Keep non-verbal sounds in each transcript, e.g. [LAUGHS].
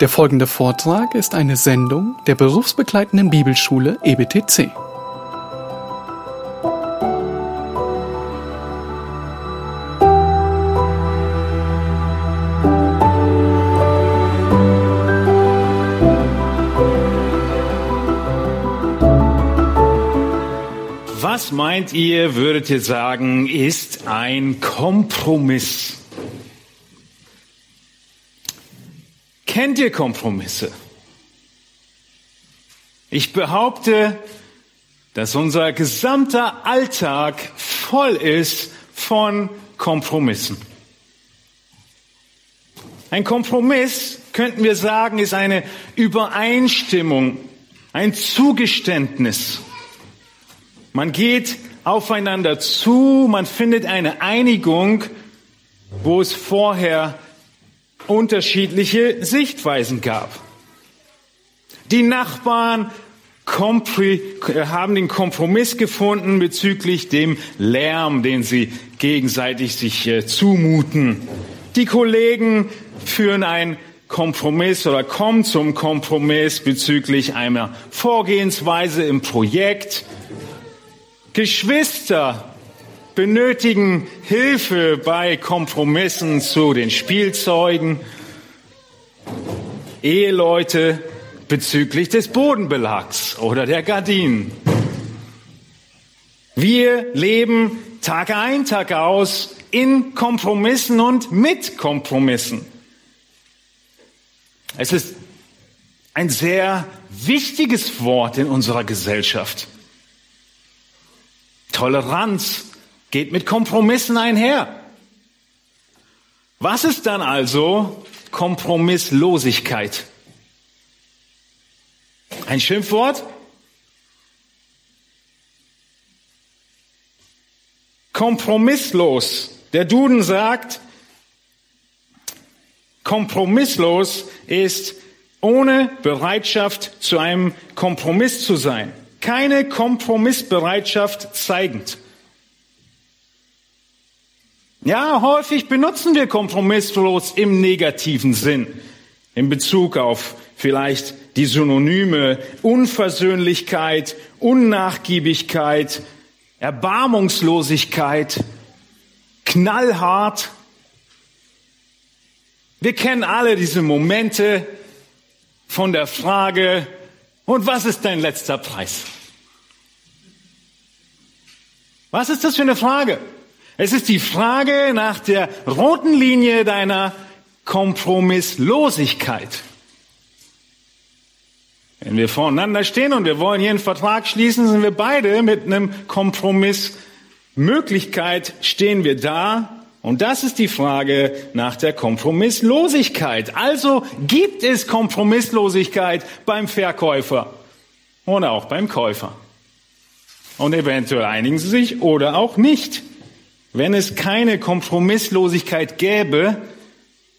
Der folgende Vortrag ist eine Sendung der berufsbegleitenden Bibelschule EBTC. Was meint ihr, würdet ihr sagen, ist ein Kompromiss? Kennt ihr Kompromisse? Ich behaupte, dass unser gesamter Alltag voll ist von Kompromissen. Ein Kompromiss, könnten wir sagen, ist eine Übereinstimmung, ein Zugeständnis. Man geht aufeinander zu, man findet eine Einigung, wo es vorher unterschiedliche Sichtweisen gab. Die Nachbarn haben den Kompromiss gefunden bezüglich dem Lärm, den sie gegenseitig sich äh, zumuten. Die Kollegen führen ein Kompromiss oder kommen zum Kompromiss bezüglich einer Vorgehensweise im Projekt. Geschwister benötigen Hilfe bei Kompromissen zu den Spielzeugen. Eheleute bezüglich des Bodenbelags oder der Gardinen. Wir leben Tag ein, Tag aus in Kompromissen und mit Kompromissen. Es ist ein sehr wichtiges Wort in unserer Gesellschaft. Toleranz geht mit Kompromissen einher. Was ist dann also Kompromisslosigkeit? Ein Schimpfwort? Kompromisslos. Der Duden sagt, kompromisslos ist ohne Bereitschaft zu einem Kompromiss zu sein. Keine Kompromissbereitschaft zeigend. Ja, häufig benutzen wir kompromisslos im negativen Sinn in Bezug auf vielleicht die Synonyme Unversöhnlichkeit, Unnachgiebigkeit, Erbarmungslosigkeit, knallhart. Wir kennen alle diese Momente von der Frage, und was ist dein letzter Preis? Was ist das für eine Frage? Es ist die Frage nach der roten Linie deiner Kompromisslosigkeit. Wenn wir voreinander stehen und wir wollen hier einen Vertrag schließen, sind wir beide mit einem Kompromissmöglichkeit, stehen wir da. Und das ist die Frage nach der Kompromisslosigkeit. Also gibt es Kompromisslosigkeit beim Verkäufer und auch beim Käufer. Und eventuell einigen sie sich oder auch nicht. Wenn es keine Kompromisslosigkeit gäbe,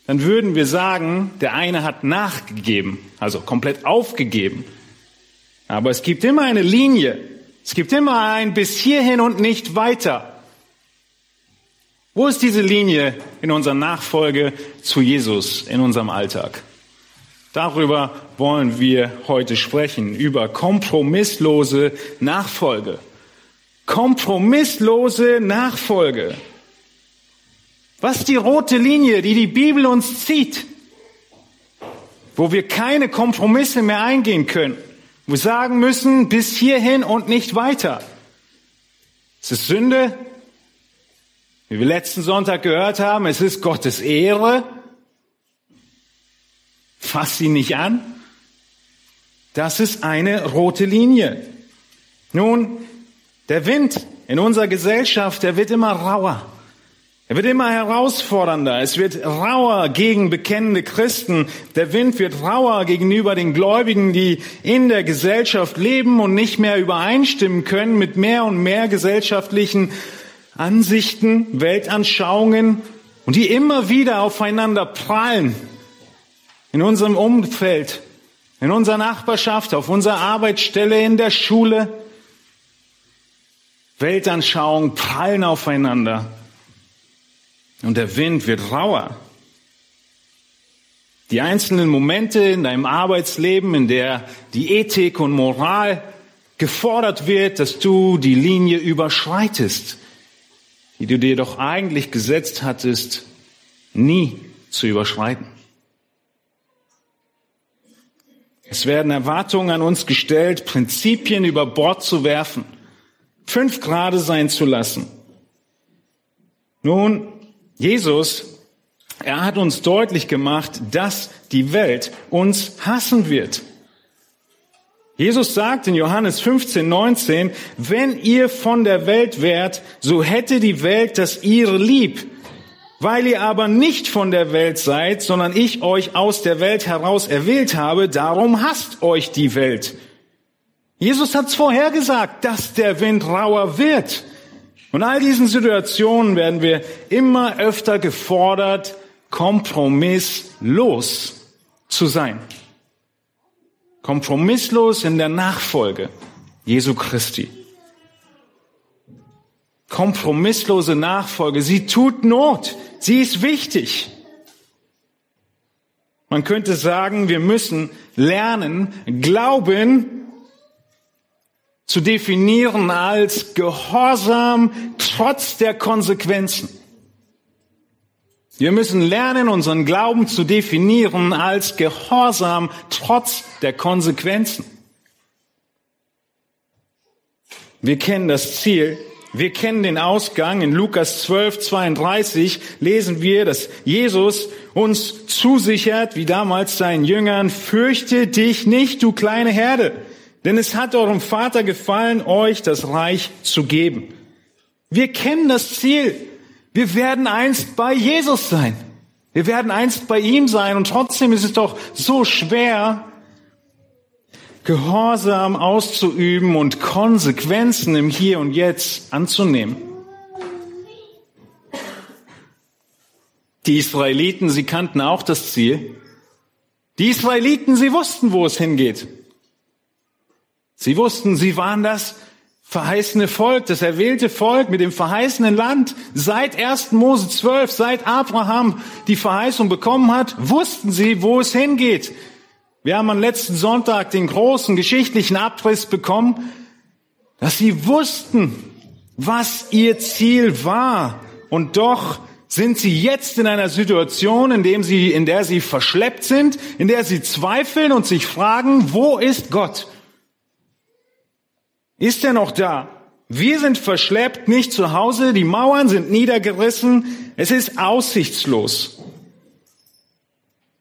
dann würden wir sagen, der eine hat nachgegeben, also komplett aufgegeben. Aber es gibt immer eine Linie. Es gibt immer ein bis hierhin und nicht weiter. Wo ist diese Linie in unserer Nachfolge zu Jesus in unserem Alltag? Darüber wollen wir heute sprechen, über kompromisslose Nachfolge. Kompromisslose Nachfolge. Was ist die rote Linie, die die Bibel uns zieht? Wo wir keine Kompromisse mehr eingehen können. Wo wir sagen müssen, bis hierhin und nicht weiter. Es ist Sünde. Wie wir letzten Sonntag gehört haben, es ist Gottes Ehre. Fass sie nicht an. Das ist eine rote Linie. Nun, der Wind in unserer Gesellschaft, der wird immer rauer. Er wird immer herausfordernder. Es wird rauer gegen bekennende Christen. Der Wind wird rauer gegenüber den Gläubigen, die in der Gesellschaft leben und nicht mehr übereinstimmen können mit mehr und mehr gesellschaftlichen Ansichten, Weltanschauungen und die immer wieder aufeinander prallen. In unserem Umfeld, in unserer Nachbarschaft, auf unserer Arbeitsstelle, in der Schule. Weltanschauungen prallen aufeinander und der Wind wird rauer. Die einzelnen Momente in deinem Arbeitsleben, in der die Ethik und Moral gefordert wird, dass du die Linie überschreitest, die du dir doch eigentlich gesetzt hattest, nie zu überschreiten. Es werden Erwartungen an uns gestellt, Prinzipien über Bord zu werfen, fünf Grade sein zu lassen. Nun, Jesus, er hat uns deutlich gemacht, dass die Welt uns hassen wird. Jesus sagt in Johannes 15, 19, wenn ihr von der Welt wärt, so hätte die Welt das ihre lieb. Weil ihr aber nicht von der Welt seid, sondern ich euch aus der Welt heraus erwählt habe, darum hasst euch die Welt. Jesus hat's vorhergesagt, dass der Wind rauer wird. Und all diesen Situationen werden wir immer öfter gefordert, kompromisslos zu sein. Kompromisslos in der Nachfolge Jesu Christi kompromisslose Nachfolge. Sie tut Not. Sie ist wichtig. Man könnte sagen, wir müssen lernen, Glauben zu definieren als Gehorsam trotz der Konsequenzen. Wir müssen lernen, unseren Glauben zu definieren als Gehorsam trotz der Konsequenzen. Wir kennen das Ziel, wir kennen den Ausgang. In Lukas 12, 32 lesen wir, dass Jesus uns zusichert, wie damals seinen Jüngern, fürchte dich nicht, du kleine Herde, denn es hat eurem Vater gefallen, euch das Reich zu geben. Wir kennen das Ziel. Wir werden einst bei Jesus sein. Wir werden einst bei ihm sein und trotzdem ist es doch so schwer, Gehorsam auszuüben und Konsequenzen im Hier und Jetzt anzunehmen. Die Israeliten, sie kannten auch das Ziel. Die Israeliten, sie wussten, wo es hingeht. Sie wussten, sie waren das verheißene Volk, das erwählte Volk mit dem verheißenen Land. Seit 1. Mose 12, seit Abraham die Verheißung bekommen hat, wussten sie, wo es hingeht. Wir haben am letzten Sonntag den großen geschichtlichen Abriss bekommen, dass sie wussten, was ihr Ziel war. Und doch sind sie jetzt in einer Situation, in, dem sie, in der sie verschleppt sind, in der sie zweifeln und sich fragen, wo ist Gott? Ist er noch da? Wir sind verschleppt, nicht zu Hause, die Mauern sind niedergerissen, es ist aussichtslos.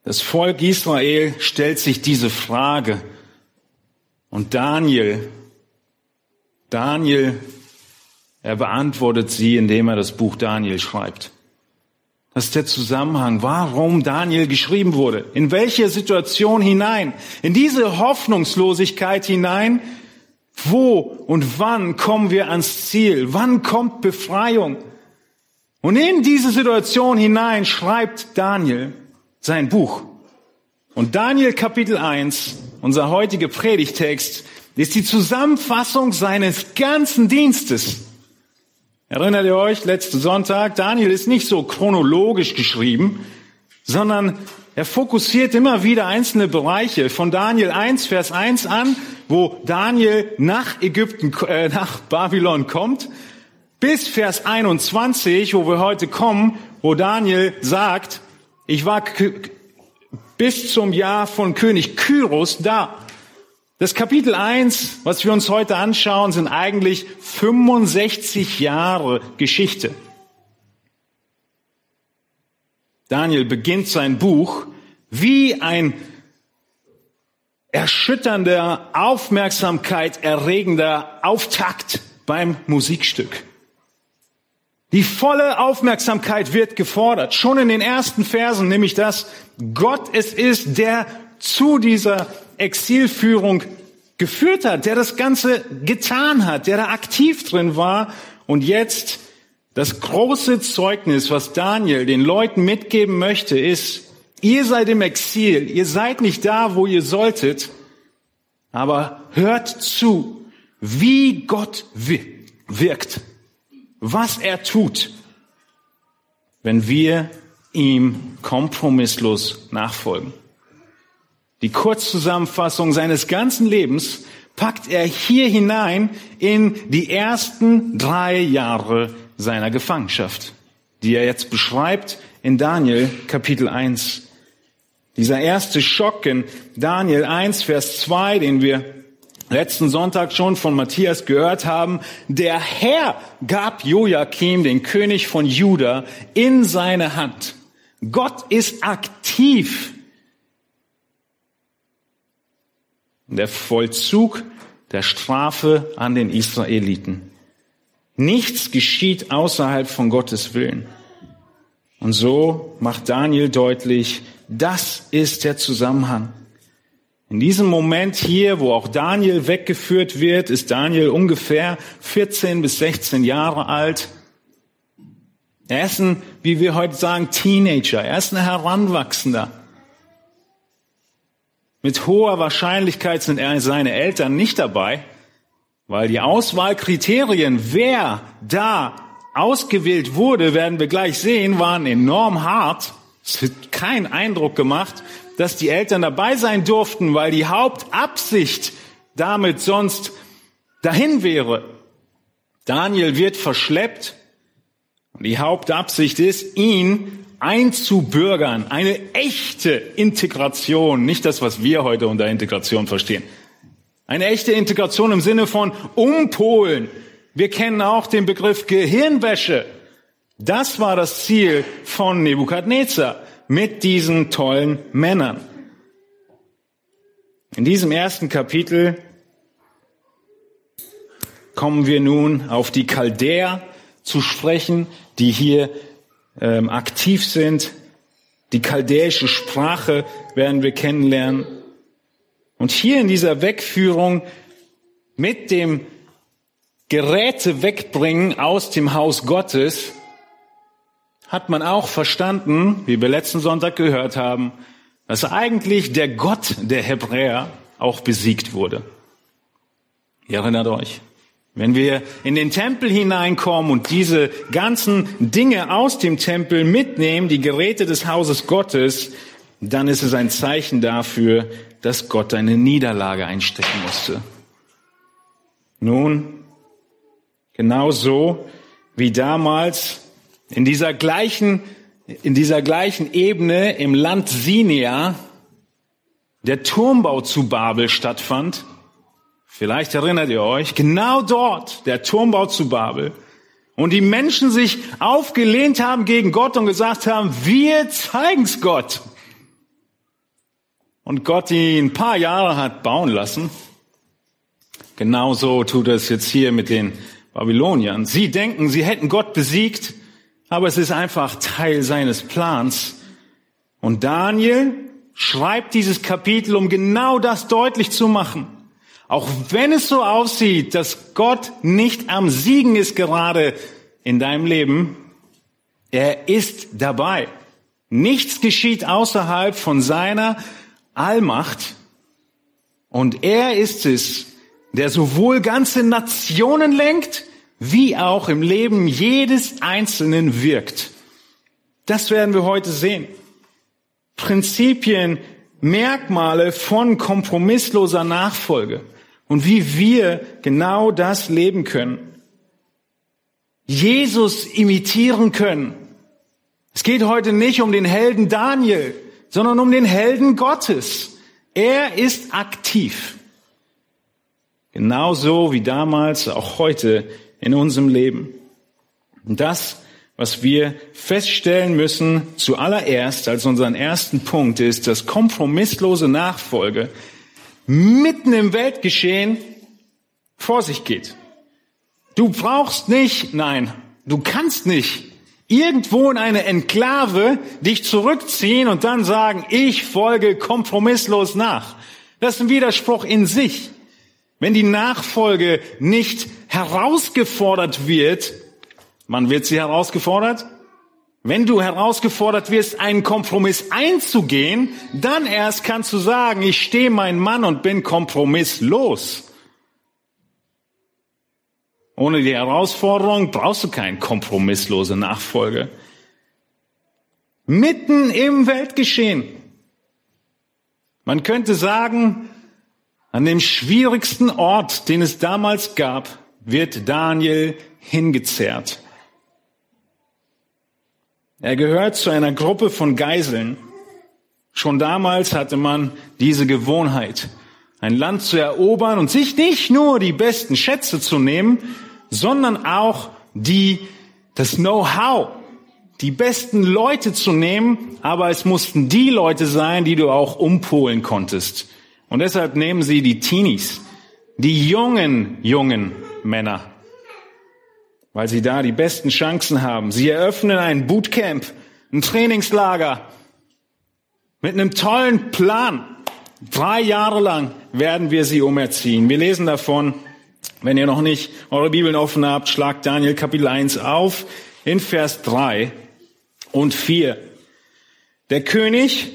Das Volk Israel stellt sich diese Frage. Und Daniel, Daniel, er beantwortet sie, indem er das Buch Daniel schreibt. Das ist der Zusammenhang, warum Daniel geschrieben wurde. In welche Situation hinein? In diese Hoffnungslosigkeit hinein. Wo und wann kommen wir ans Ziel? Wann kommt Befreiung? Und in diese Situation hinein schreibt Daniel, sein Buch. Und Daniel Kapitel 1, unser heutiger Predigtext, ist die Zusammenfassung seines ganzen Dienstes. Erinnert ihr euch, letzten Sonntag, Daniel ist nicht so chronologisch geschrieben, sondern er fokussiert immer wieder einzelne Bereiche von Daniel 1, Vers 1 an, wo Daniel nach Ägypten, äh, nach Babylon kommt, bis Vers 21, wo wir heute kommen, wo Daniel sagt, ich war bis zum Jahr von König Kyros da. Das Kapitel 1, was wir uns heute anschauen, sind eigentlich 65 Jahre Geschichte. Daniel beginnt sein Buch wie ein erschütternder, Aufmerksamkeit erregender Auftakt beim Musikstück. Die volle Aufmerksamkeit wird gefordert. Schon in den ersten Versen, nämlich dass Gott es ist, der zu dieser Exilführung geführt hat, der das Ganze getan hat, der da aktiv drin war und jetzt das große Zeugnis, was Daniel den Leuten mitgeben möchte, ist, ihr seid im Exil, ihr seid nicht da, wo ihr solltet, aber hört zu, wie Gott wirkt was er tut, wenn wir ihm kompromisslos nachfolgen. Die Kurzzusammenfassung seines ganzen Lebens packt er hier hinein in die ersten drei Jahre seiner Gefangenschaft, die er jetzt beschreibt in Daniel Kapitel 1. Dieser erste Schock in Daniel 1, Vers 2, den wir letzten Sonntag schon von Matthias gehört haben, der Herr gab Joachim, den König von Juda, in seine Hand. Gott ist aktiv. Der Vollzug der Strafe an den Israeliten. Nichts geschieht außerhalb von Gottes Willen. Und so macht Daniel deutlich, das ist der Zusammenhang. In diesem Moment hier, wo auch Daniel weggeführt wird, ist Daniel ungefähr 14 bis 16 Jahre alt. Er ist ein, wie wir heute sagen, Teenager. Er ist ein Heranwachsender. Mit hoher Wahrscheinlichkeit sind seine Eltern nicht dabei, weil die Auswahlkriterien, wer da ausgewählt wurde, werden wir gleich sehen, waren enorm hart. Es hat keinen Eindruck gemacht, dass die Eltern dabei sein durften, weil die Hauptabsicht damit sonst dahin wäre. Daniel wird verschleppt und die Hauptabsicht ist, ihn einzubürgern. Eine echte Integration, nicht das, was wir heute unter Integration verstehen. Eine echte Integration im Sinne von umpolen. Wir kennen auch den Begriff Gehirnwäsche. Das war das Ziel von Nebukadnezar mit diesen tollen Männern. In diesem ersten Kapitel kommen wir nun auf die Chaldäer zu sprechen, die hier ähm, aktiv sind. Die chaldäische Sprache werden wir kennenlernen. Und hier in dieser Wegführung mit dem Geräte wegbringen aus dem Haus Gottes hat man auch verstanden, wie wir letzten Sonntag gehört haben, dass eigentlich der Gott der Hebräer auch besiegt wurde. Ihr erinnert euch. Wenn wir in den Tempel hineinkommen und diese ganzen Dinge aus dem Tempel mitnehmen, die Geräte des Hauses Gottes, dann ist es ein Zeichen dafür, dass Gott eine Niederlage einstecken musste. Nun, genau so wie damals in dieser gleichen, in dieser gleichen Ebene im Land Sinia der Turmbau zu Babel stattfand. Vielleicht erinnert ihr euch, genau dort der Turmbau zu Babel. Und die Menschen sich aufgelehnt haben gegen Gott und gesagt haben, wir zeigen's Gott. Und Gott ihn ein paar Jahre hat bauen lassen. Genauso tut er es jetzt hier mit den Babyloniern. Sie denken, sie hätten Gott besiegt, aber es ist einfach Teil seines Plans. Und Daniel schreibt dieses Kapitel, um genau das deutlich zu machen. Auch wenn es so aussieht, dass Gott nicht am Siegen ist gerade in deinem Leben, er ist dabei. Nichts geschieht außerhalb von seiner Allmacht. Und er ist es, der sowohl ganze Nationen lenkt, wie auch im Leben jedes Einzelnen wirkt. Das werden wir heute sehen. Prinzipien, Merkmale von kompromissloser Nachfolge und wie wir genau das leben können. Jesus imitieren können. Es geht heute nicht um den Helden Daniel, sondern um den Helden Gottes. Er ist aktiv. Genauso wie damals, auch heute in unserem Leben. Und das, was wir feststellen müssen zuallererst als unseren ersten Punkt ist, dass kompromisslose Nachfolge mitten im Weltgeschehen vor sich geht. Du brauchst nicht, nein, du kannst nicht irgendwo in eine Enklave dich zurückziehen und dann sagen, ich folge kompromisslos nach. Das ist ein Widerspruch in sich. Wenn die Nachfolge nicht herausgefordert wird, man wird sie herausgefordert? Wenn du herausgefordert wirst, einen Kompromiss einzugehen, dann erst kannst du sagen, ich stehe mein Mann und bin kompromisslos. Ohne die Herausforderung brauchst du keine kompromisslose Nachfolge. Mitten im Weltgeschehen. Man könnte sagen, an dem schwierigsten Ort, den es damals gab, wird Daniel hingezerrt. Er gehört zu einer Gruppe von Geiseln. Schon damals hatte man diese Gewohnheit, ein Land zu erobern und sich nicht nur die besten Schätze zu nehmen, sondern auch die, das Know-how, die besten Leute zu nehmen, aber es mussten die Leute sein, die du auch umpolen konntest. Und deshalb nehmen sie die Teenies, die jungen, jungen Männer weil sie da die besten Chancen haben. Sie eröffnen ein Bootcamp, ein Trainingslager mit einem tollen Plan. Drei Jahre lang werden wir sie umerziehen. Wir lesen davon, wenn ihr noch nicht eure Bibeln offen habt, schlagt Daniel Kapitel 1 auf in Vers 3 und 4. Der König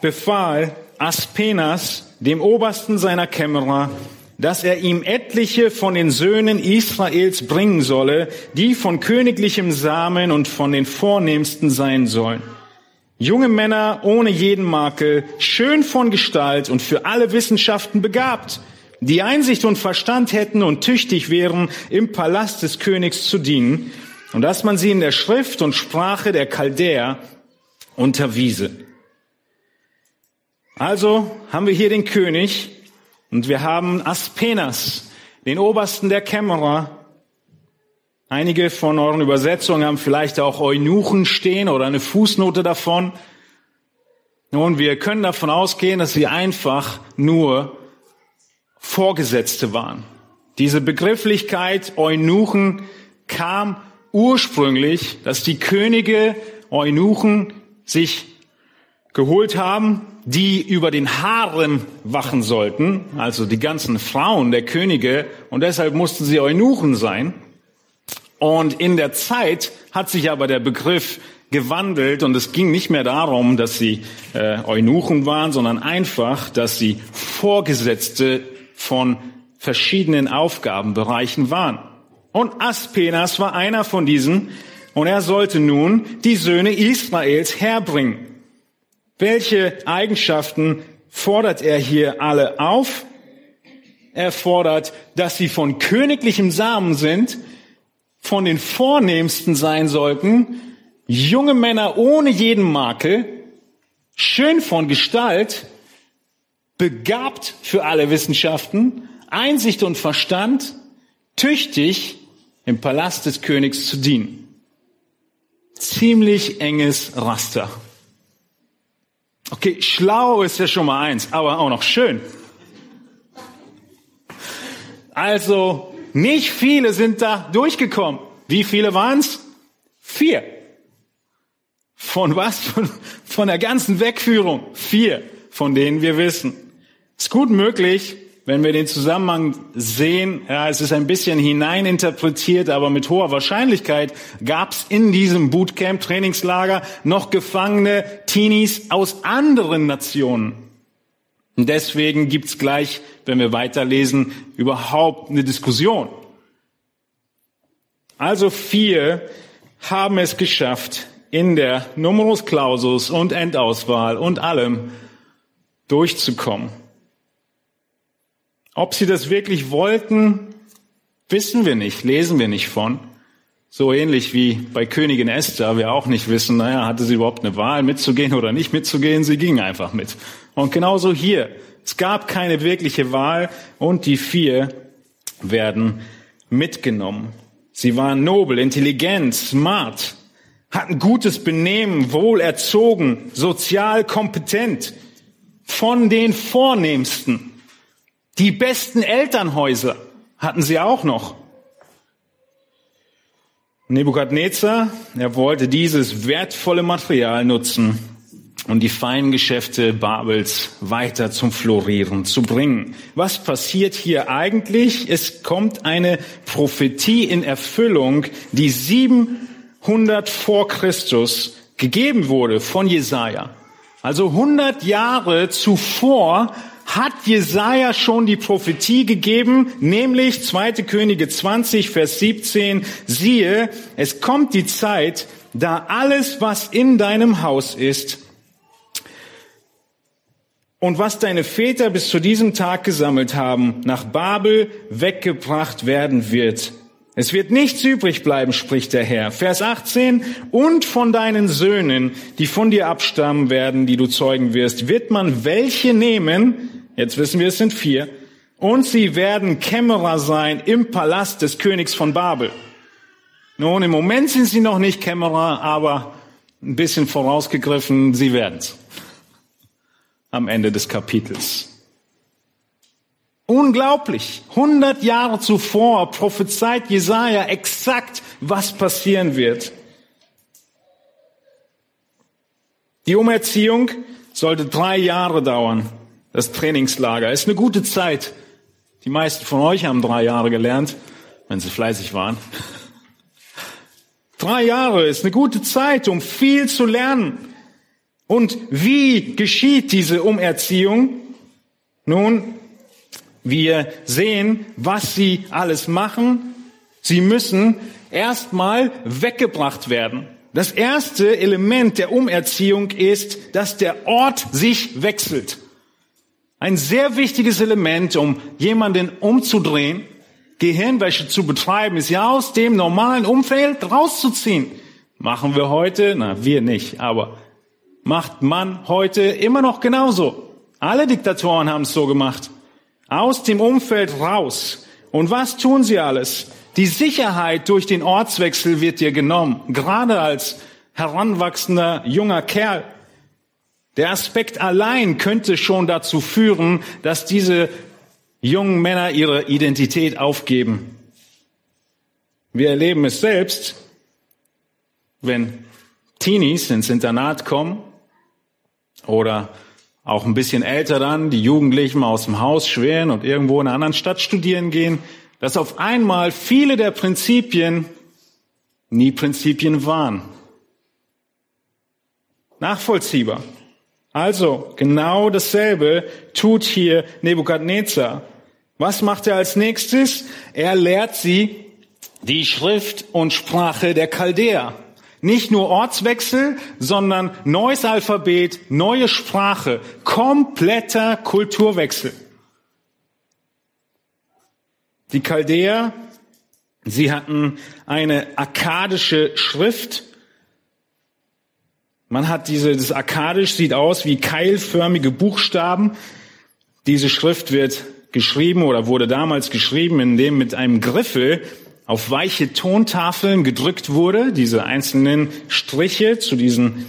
befahl Aspenas, dem Obersten seiner Kämmerer, dass er ihm etliche von den Söhnen Israels bringen solle, die von königlichem Samen und von den vornehmsten sein sollen. Junge Männer ohne jeden Makel, schön von Gestalt und für alle Wissenschaften begabt, die Einsicht und Verstand hätten und tüchtig wären, im Palast des Königs zu dienen, und dass man sie in der Schrift und Sprache der Chaldäer unterwiese. Also haben wir hier den König, und wir haben Aspenas, den Obersten der Kämmerer. Einige von euren Übersetzungen haben vielleicht auch Eunuchen stehen oder eine Fußnote davon. Nun, wir können davon ausgehen, dass sie einfach nur Vorgesetzte waren. Diese Begrifflichkeit Eunuchen kam ursprünglich, dass die Könige Eunuchen sich geholt haben, die über den Harem wachen sollten, also die ganzen Frauen der Könige, und deshalb mussten sie Eunuchen sein. Und in der Zeit hat sich aber der Begriff gewandelt und es ging nicht mehr darum, dass sie äh, Eunuchen waren, sondern einfach, dass sie Vorgesetzte von verschiedenen Aufgabenbereichen waren. Und Aspenas war einer von diesen und er sollte nun die Söhne Israels herbringen. Welche Eigenschaften fordert er hier alle auf? Er fordert, dass sie von königlichem Samen sind, von den Vornehmsten sein sollten, junge Männer ohne jeden Makel, schön von Gestalt, begabt für alle Wissenschaften, Einsicht und Verstand, tüchtig im Palast des Königs zu dienen. Ziemlich enges Raster. Okay, schlau ist ja schon mal eins, aber auch noch schön. Also, nicht viele sind da durchgekommen. Wie viele waren's? Vier. Von was? Von, von der ganzen Wegführung. Vier, von denen wir wissen. Ist gut möglich, wenn wir den Zusammenhang sehen, ja, es ist ein bisschen hineininterpretiert, aber mit hoher Wahrscheinlichkeit gab es in diesem Bootcamp, Trainingslager noch gefangene Teenies aus anderen Nationen. Und deswegen gibt's gleich, wenn wir weiterlesen, überhaupt eine Diskussion. Also vier haben es geschafft, in der Numerus Clausus und Endauswahl und allem durchzukommen. Ob sie das wirklich wollten, wissen wir nicht, lesen wir nicht von. So ähnlich wie bei Königin Esther, wir auch nicht wissen, naja, hatte sie überhaupt eine Wahl mitzugehen oder nicht mitzugehen, sie ging einfach mit. Und genauso hier, es gab keine wirkliche Wahl und die vier werden mitgenommen. Sie waren nobel, intelligent, smart, hatten gutes Benehmen, wohl erzogen, sozial kompetent, von den Vornehmsten. Die besten Elternhäuser hatten sie auch noch. Nebukadnezar, er wollte dieses wertvolle Material nutzen und die feinen Geschäfte Babels weiter zum Florieren zu bringen. Was passiert hier eigentlich? Es kommt eine Prophetie in Erfüllung, die 700 vor Christus gegeben wurde von Jesaja. Also 100 Jahre zuvor hat Jesaja schon die Prophetie gegeben, nämlich 2. Könige 20, Vers 17, siehe, es kommt die Zeit, da alles, was in deinem Haus ist und was deine Väter bis zu diesem Tag gesammelt haben, nach Babel weggebracht werden wird. Es wird nichts übrig bleiben, spricht der Herr. Vers 18. Und von deinen Söhnen, die von dir abstammen werden, die du zeugen wirst, wird man welche nehmen, jetzt wissen wir, es sind vier, und sie werden Kämmerer sein im Palast des Königs von Babel. Nun, im Moment sind sie noch nicht Kämmerer, aber ein bisschen vorausgegriffen, sie werden's. Am Ende des Kapitels. Unglaublich. 100 Jahre zuvor prophezeit Jesaja exakt, was passieren wird. Die Umerziehung sollte drei Jahre dauern. Das Trainingslager ist eine gute Zeit. Die meisten von euch haben drei Jahre gelernt, wenn sie fleißig waren. [LAUGHS] Drei Jahre ist eine gute Zeit, um viel zu lernen. Und wie geschieht diese Umerziehung? Nun, wir sehen, was sie alles machen. Sie müssen erstmal weggebracht werden. Das erste Element der Umerziehung ist, dass der Ort sich wechselt. Ein sehr wichtiges Element, um jemanden umzudrehen, Gehirnwäsche zu betreiben, ist ja aus dem normalen Umfeld rauszuziehen. Machen wir heute, na, wir nicht, aber macht man heute immer noch genauso. Alle Diktatoren haben es so gemacht aus dem Umfeld raus. Und was tun sie alles? Die Sicherheit durch den Ortswechsel wird dir genommen, gerade als heranwachsender junger Kerl. Der Aspekt allein könnte schon dazu führen, dass diese jungen Männer ihre Identität aufgeben. Wir erleben es selbst, wenn Teenies ins Internat kommen oder auch ein bisschen älter dann, die Jugendlichen aus dem Haus schweren und irgendwo in einer anderen Stadt studieren gehen, dass auf einmal viele der Prinzipien nie Prinzipien waren. Nachvollziehbar. Also, genau dasselbe tut hier Nebukadnezar. Was macht er als nächstes? Er lehrt sie die Schrift und Sprache der Chaldäer. Nicht nur Ortswechsel, sondern neues Alphabet, neue Sprache, kompletter Kulturwechsel. Die Chaldäer, sie hatten eine akkadische Schrift. Man hat diese, das akkadisch sieht aus wie keilförmige Buchstaben. Diese Schrift wird geschrieben oder wurde damals geschrieben, indem mit einem Griffel auf weiche Tontafeln gedrückt wurde, diese einzelnen Striche zu diesen,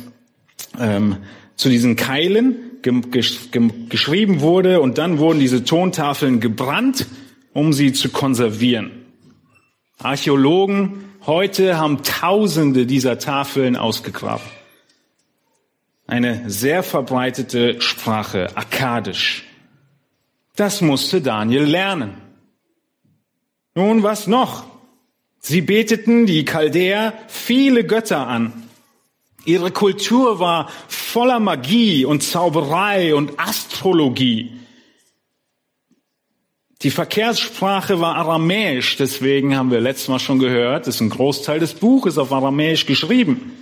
ähm, zu diesen Keilen geschrieben wurde und dann wurden diese Tontafeln gebrannt, um sie zu konservieren. Archäologen heute haben Tausende dieser Tafeln ausgegraben. Eine sehr verbreitete Sprache, akkadisch. Das musste Daniel lernen. Nun, was noch? Sie beteten, die Chaldäer, viele Götter an. Ihre Kultur war voller Magie und Zauberei und Astrologie. Die Verkehrssprache war aramäisch, deswegen haben wir letztes Mal schon gehört, ist ein Großteil des Buches auf aramäisch geschrieben.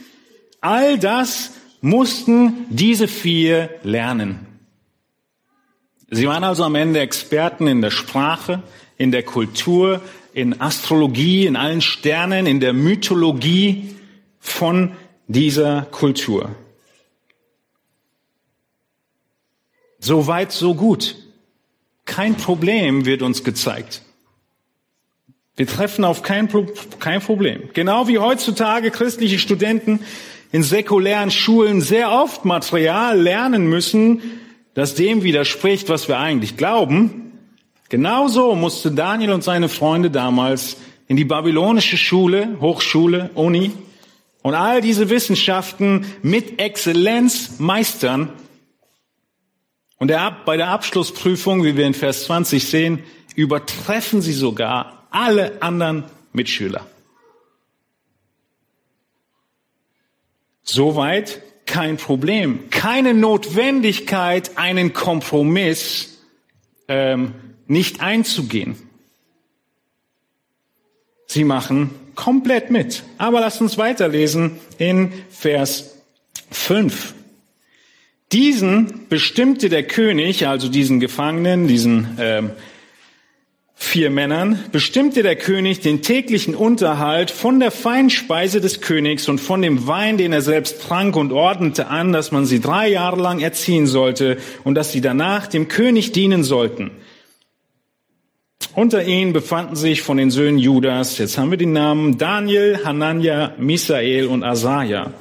All das mussten diese vier lernen. Sie waren also am Ende Experten in der Sprache, in der Kultur, in Astrologie, in allen Sternen, in der Mythologie von dieser Kultur. So weit, so gut. Kein Problem wird uns gezeigt. Wir treffen auf kein, kein Problem. Genau wie heutzutage christliche Studenten in säkulären Schulen sehr oft Material lernen müssen, das dem widerspricht, was wir eigentlich glauben, Genauso musste Daniel und seine Freunde damals in die babylonische Schule, Hochschule, Uni und all diese Wissenschaften mit Exzellenz meistern. Und bei der Abschlussprüfung, wie wir in Vers 20 sehen, übertreffen sie sogar alle anderen Mitschüler. Soweit kein Problem, keine Notwendigkeit, einen Kompromiss ähm, nicht einzugehen. Sie machen komplett mit. Aber lasst uns weiterlesen in Vers 5. Diesen bestimmte der König, also diesen Gefangenen, diesen ähm, vier Männern, bestimmte der König den täglichen Unterhalt von der Feinspeise des Königs und von dem Wein, den er selbst trank und ordnete an, dass man sie drei Jahre lang erziehen sollte und dass sie danach dem König dienen sollten. Unter ihnen befanden sich von den Söhnen Judas, jetzt haben wir die Namen Daniel, Hanania, Misael und Asaja.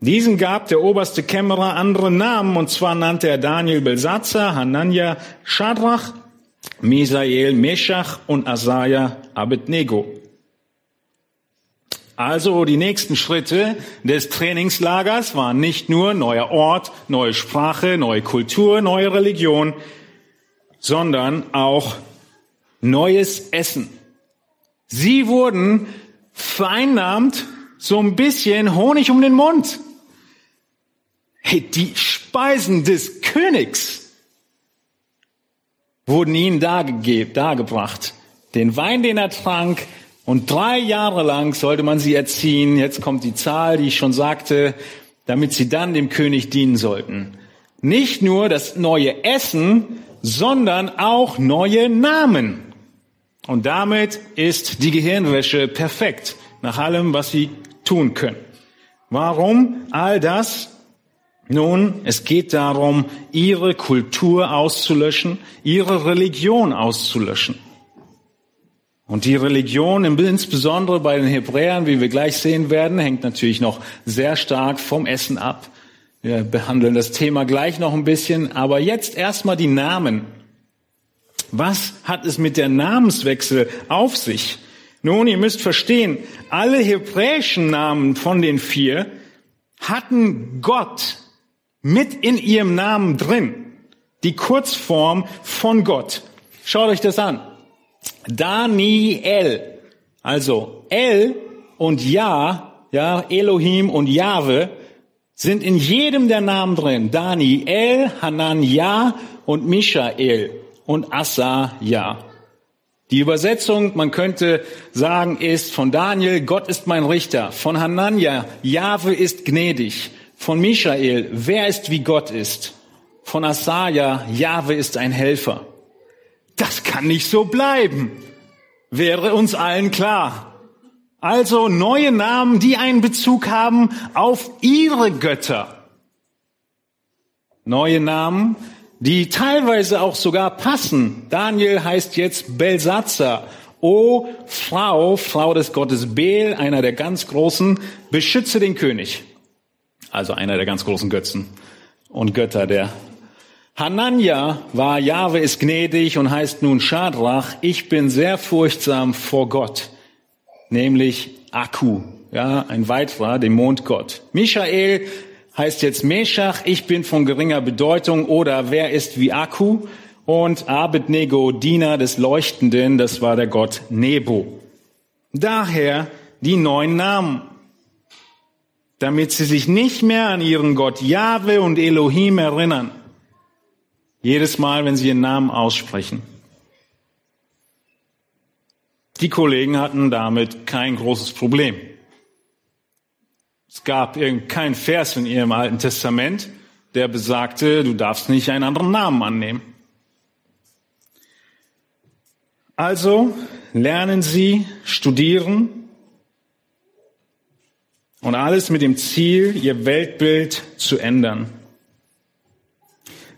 Diesen gab der oberste Kämmerer andere Namen, und zwar nannte er Daniel Belsatzer, Hanania, Shadrach, Misael, Meshach und Asaja Abednego. Also die nächsten Schritte des Trainingslagers waren nicht nur neuer Ort, neue Sprache, neue Kultur, neue Religion, sondern auch neues Essen. Sie wurden vereinnahmt, so ein bisschen Honig um den Mund. Hey, die Speisen des Königs wurden ihnen dargebracht. Den Wein, den er trank, und drei Jahre lang sollte man sie erziehen. Jetzt kommt die Zahl, die ich schon sagte, damit sie dann dem König dienen sollten. Nicht nur das neue Essen, sondern auch neue Namen. Und damit ist die Gehirnwäsche perfekt nach allem, was sie tun können. Warum all das? Nun, es geht darum, ihre Kultur auszulöschen, ihre Religion auszulöschen. Und die Religion, insbesondere bei den Hebräern, wie wir gleich sehen werden, hängt natürlich noch sehr stark vom Essen ab. Wir behandeln das Thema gleich noch ein bisschen, aber jetzt erstmal die Namen. Was hat es mit der Namenswechsel auf sich? Nun, ihr müsst verstehen, alle hebräischen Namen von den vier hatten Gott mit in ihrem Namen drin. Die Kurzform von Gott. Schaut euch das an. Daniel. Also El und Ja, ja, Elohim und Jahwe sind in jedem der Namen drin. Daniel, Hanania und Michael und Asa-Ja. Die Übersetzung, man könnte sagen, ist von Daniel, Gott ist mein Richter. Von Hanania, Jahwe ist gnädig. Von Michael, wer ist wie Gott ist. Von Asaja, Jahwe ist ein Helfer. Das kann nicht so bleiben. Wäre uns allen klar. Also neue Namen, die einen Bezug haben auf ihre Götter. Neue Namen, die teilweise auch sogar passen. Daniel heißt jetzt Belsatzer. O Frau, Frau des Gottes Bel, einer der ganz großen, beschütze den König. Also einer der ganz großen Götzen und Götter der. Hanania war, Jahwe ist gnädig und heißt nun Schadrach, ich bin sehr furchtsam vor Gott, nämlich Akku, ja, ein weiterer Dämondgott. Michael heißt jetzt Meshach, ich bin von geringer Bedeutung oder wer ist wie Akku? Und Abednego, Diener des Leuchtenden, das war der Gott Nebo. Daher die neuen Namen, damit sie sich nicht mehr an ihren Gott Jahwe und Elohim erinnern. Jedes Mal, wenn sie ihren Namen aussprechen. Die Kollegen hatten damit kein großes Problem. Es gab keinen Vers in ihrem Alten Testament, der besagte, du darfst nicht einen anderen Namen annehmen. Also lernen Sie, studieren und alles mit dem Ziel, Ihr Weltbild zu ändern.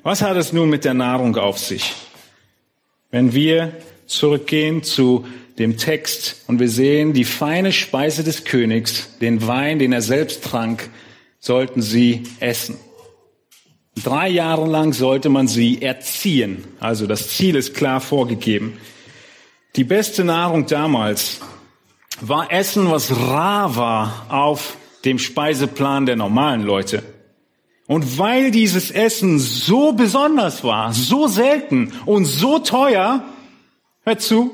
Was hat es nun mit der Nahrung auf sich? Wenn wir zurückgehen zu dem Text und wir sehen die feine Speise des Königs, den Wein, den er selbst trank, sollten sie essen. Drei Jahre lang sollte man sie erziehen. Also das Ziel ist klar vorgegeben. Die beste Nahrung damals war Essen, was rar war auf dem Speiseplan der normalen Leute. Und weil dieses Essen so besonders war, so selten und so teuer, hört zu,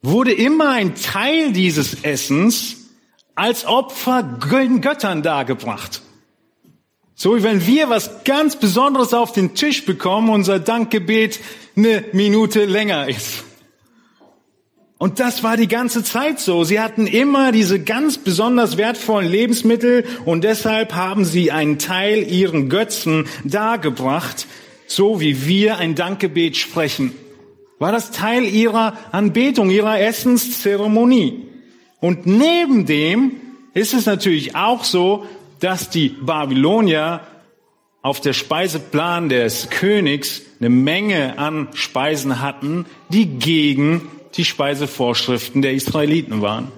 wurde immer ein Teil dieses Essens als Opfer Göttern dargebracht. So wie wenn wir was ganz Besonderes auf den Tisch bekommen, unser Dankgebet eine Minute länger ist. Und das war die ganze Zeit so. Sie hatten immer diese ganz besonders wertvollen Lebensmittel und deshalb haben sie einen Teil ihren Götzen dargebracht, so wie wir ein Dankgebet sprechen. War das Teil ihrer Anbetung, ihrer Essenszeremonie. Und neben dem ist es natürlich auch so, dass die Babylonier auf der Speiseplan des Königs eine Menge an Speisen hatten, die gegen die Speisevorschriften der Israeliten waren.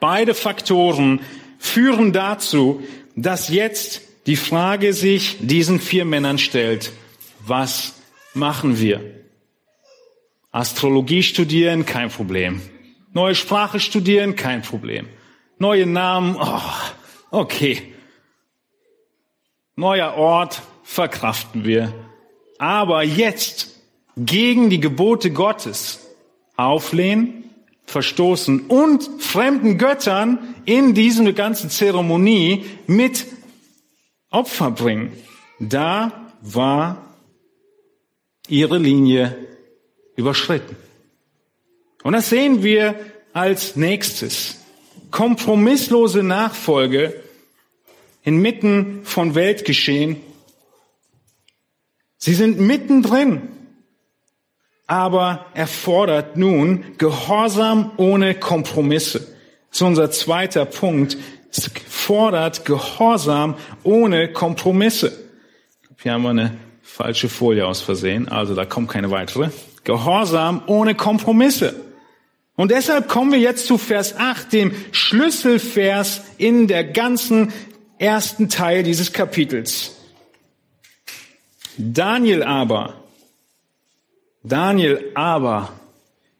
Beide Faktoren führen dazu, dass jetzt die Frage sich diesen vier Männern stellt, was machen wir? Astrologie studieren, kein Problem. Neue Sprache studieren, kein Problem. Neue Namen, oh, okay. Neuer Ort, verkraften wir. Aber jetzt gegen die Gebote Gottes auflehnen, verstoßen und fremden Göttern in diese ganze Zeremonie mit Opfer bringen. Da war ihre Linie überschritten. Und das sehen wir als nächstes. Kompromisslose Nachfolge inmitten von Weltgeschehen. Sie sind mittendrin aber erfordert nun Gehorsam ohne Kompromisse. Das ist unser zweiter Punkt. Es fordert Gehorsam ohne Kompromisse. Hier haben wir eine falsche Folie aus Versehen, also da kommt keine weitere. Gehorsam ohne Kompromisse. Und deshalb kommen wir jetzt zu Vers 8, dem Schlüsselvers in der ganzen ersten Teil dieses Kapitels. Daniel aber, Daniel aber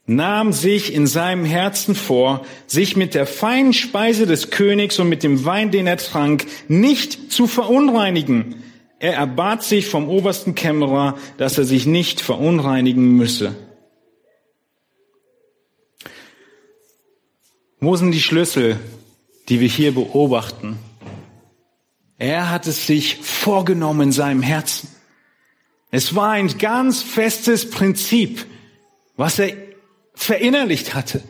nahm sich in seinem Herzen vor, sich mit der feinen Speise des Königs und mit dem Wein, den er trank, nicht zu verunreinigen. Er erbat sich vom obersten Kämmerer, dass er sich nicht verunreinigen müsse. Wo sind die Schlüssel, die wir hier beobachten? Er hat es sich vorgenommen in seinem Herzen. Es war ein ganz festes Prinzip, was er verinnerlicht hatte.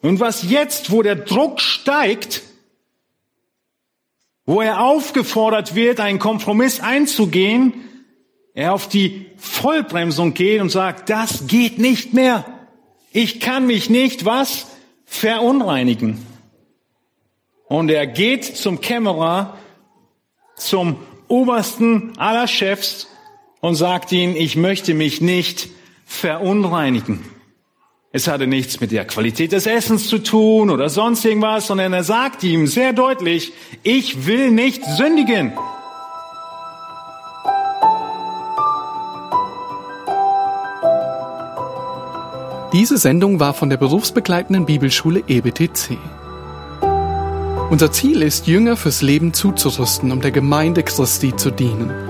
Und was jetzt, wo der Druck steigt, wo er aufgefordert wird, einen Kompromiss einzugehen, er auf die Vollbremsung geht und sagt, das geht nicht mehr. Ich kann mich nicht was verunreinigen. Und er geht zum Kämmerer, zum obersten aller Chefs und sagt ihnen, ich möchte mich nicht verunreinigen. Es hatte nichts mit der Qualität des Essens zu tun oder sonst irgendwas, sondern er sagt ihm sehr deutlich, ich will nicht sündigen. Diese Sendung war von der berufsbegleitenden Bibelschule EBTC. Unser Ziel ist, Jünger fürs Leben zuzurüsten, um der Gemeinde Christi zu dienen.